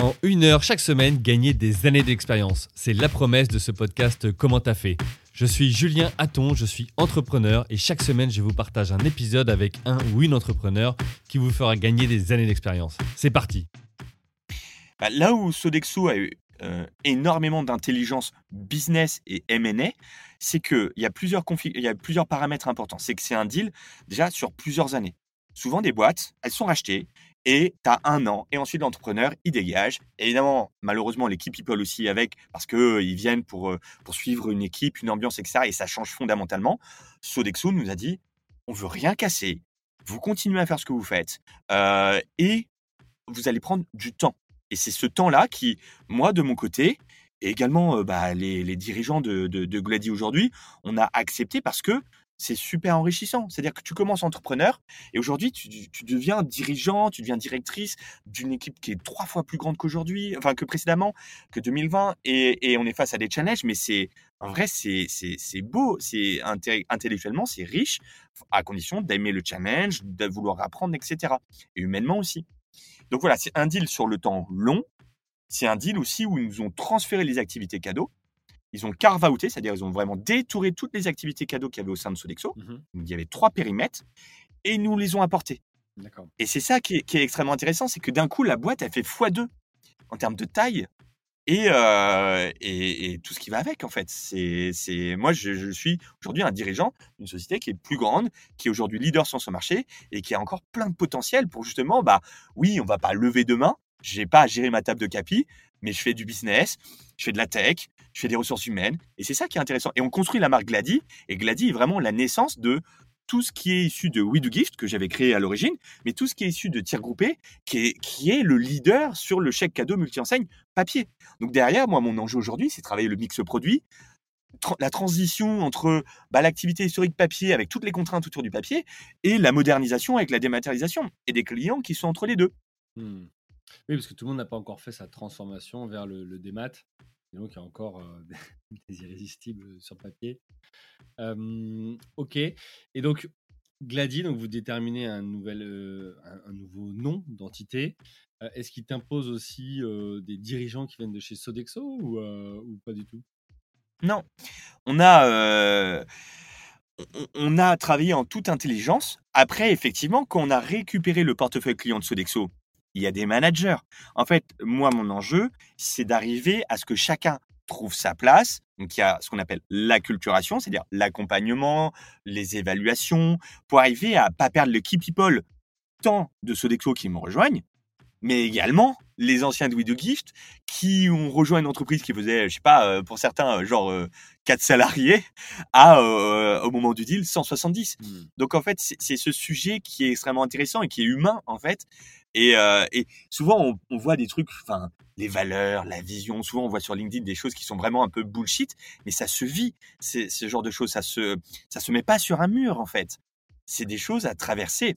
En une heure chaque semaine, gagner des années d'expérience. C'est la promesse de ce podcast Comment t'as fait Je suis Julien Hatton, je suis entrepreneur et chaque semaine je vous partage un épisode avec un ou une entrepreneur qui vous fera gagner des années d'expérience. C'est parti bah, Là où Sodexo a eu euh, énormément d'intelligence business et M&A, c'est qu'il y, il y a plusieurs paramètres importants. C'est que c'est un deal déjà sur plusieurs années. Souvent des boîtes, elles sont rachetées, et tu as un an. Et ensuite, l'entrepreneur, il dégage. évidemment, malheureusement, l'équipe People aussi avec, parce qu'ils viennent pour, euh, pour suivre une équipe, une ambiance, etc. Et ça change fondamentalement. Sodexo nous a dit, on veut rien casser. Vous continuez à faire ce que vous faites. Euh, et vous allez prendre du temps. Et c'est ce temps-là qui, moi, de mon côté, et également euh, bah, les, dirigeants de, de, de Glady aujourd'hui, on a accepté parce que c'est super enrichissant. C'est-à-dire que tu commences entrepreneur et aujourd'hui, tu, deviens dirigeant, tu deviens directrice d'une équipe qui est trois fois plus grande qu'aujourd'hui, enfin que précédemment, que 2020. Et, on est face à des challenges, mais c'est en vrai, c'est beau, c'est intellectuellement, c'est riche, à condition d'aimer le challenge, de vouloir apprendre, etc. Et humainement aussi. Donc voilà, c'est un deal sur le temps long. C'est un deal aussi où ils nous ont transféré les activités cadeaux ils ont carve-outé, c'est-à-dire ils ont vraiment détouré toutes les activités cadeaux qu'il y avait au sein de Sodexo. Mmh il y avait trois périmètres et ils nous les ont apportés. Et c'est ça qui est, extrêmement intéressant, c'est que d'un coup, la boîte, a fait x2 en termes de taille euh, et, et, tout ce qui va avec, en fait. C'est, moi, je, suis aujourd'hui un dirigeant d'une société qui est plus grande, qui est aujourd'hui leader sur ce marché et qui a encore plein de potentiel pour justement, bah oui, on va pas lever demain, j'ai pas à gérer ma table de capi, mais je fais du business, je fais de la tech, je fais des ressources humaines, et c'est ça qui est intéressant. Et on construit la marque Glady, et Glady est vraiment la naissance de tout ce qui est issu de We Do Gift, que j'avais créé à l'origine, mais tout ce qui est issu de Tir Groupé, qui est, le leader sur le chèque cadeau multi-enseigne papier. Donc derrière, moi, mon enjeu aujourd'hui, c'est travailler le mix produit, la transition entre bah, l'activité historique papier avec toutes les contraintes autour du papier et la modernisation avec la dématérialisation et des clients qui sont entre les deux. Mmh. Oui, parce que tout le monde n'a pas encore fait sa transformation vers le, démat. Et donc, il y a encore euh, des irrésistibles sur papier. ok. Et donc, Glady, donc vous déterminez un, nouvel, euh, un, nouveau nom d'entité. Euh, est-ce qu'il t'impose aussi des dirigeants qui viennent de chez Sodexo ou, ou pas du tout? Non. On a, on a travaillé en toute intelligence. Après, effectivement, quand on a récupéré le portefeuille client de Sodexo il y a des managers. En fait, moi, mon enjeu, c'est d'arriver à ce que chacun trouve sa place. Donc, il y a ce qu'on appelle l'acculturation, c'est-à-dire l'accompagnement, les évaluations, pour arriver à pas perdre le key people tant de Sodexo qui me rejoignent, mais également les anciens de We Do Gift qui ont rejoint une entreprise qui faisait, je sais pas, euh, pour certains, euh, genre 4 euh, salariés, à, au moment du deal, 170. Mmh. Donc en fait, c'est ce sujet qui est extrêmement intéressant et qui est humain en fait, et, euh, et souvent, on, voit des trucs, enfin, les valeurs, la vision. Souvent, on voit sur LinkedIn des choses qui sont vraiment un peu bullshit, mais ça se vit. Ce genre de choses, ça se, ça se met pas sur un mur en fait. C'est des choses à traverser.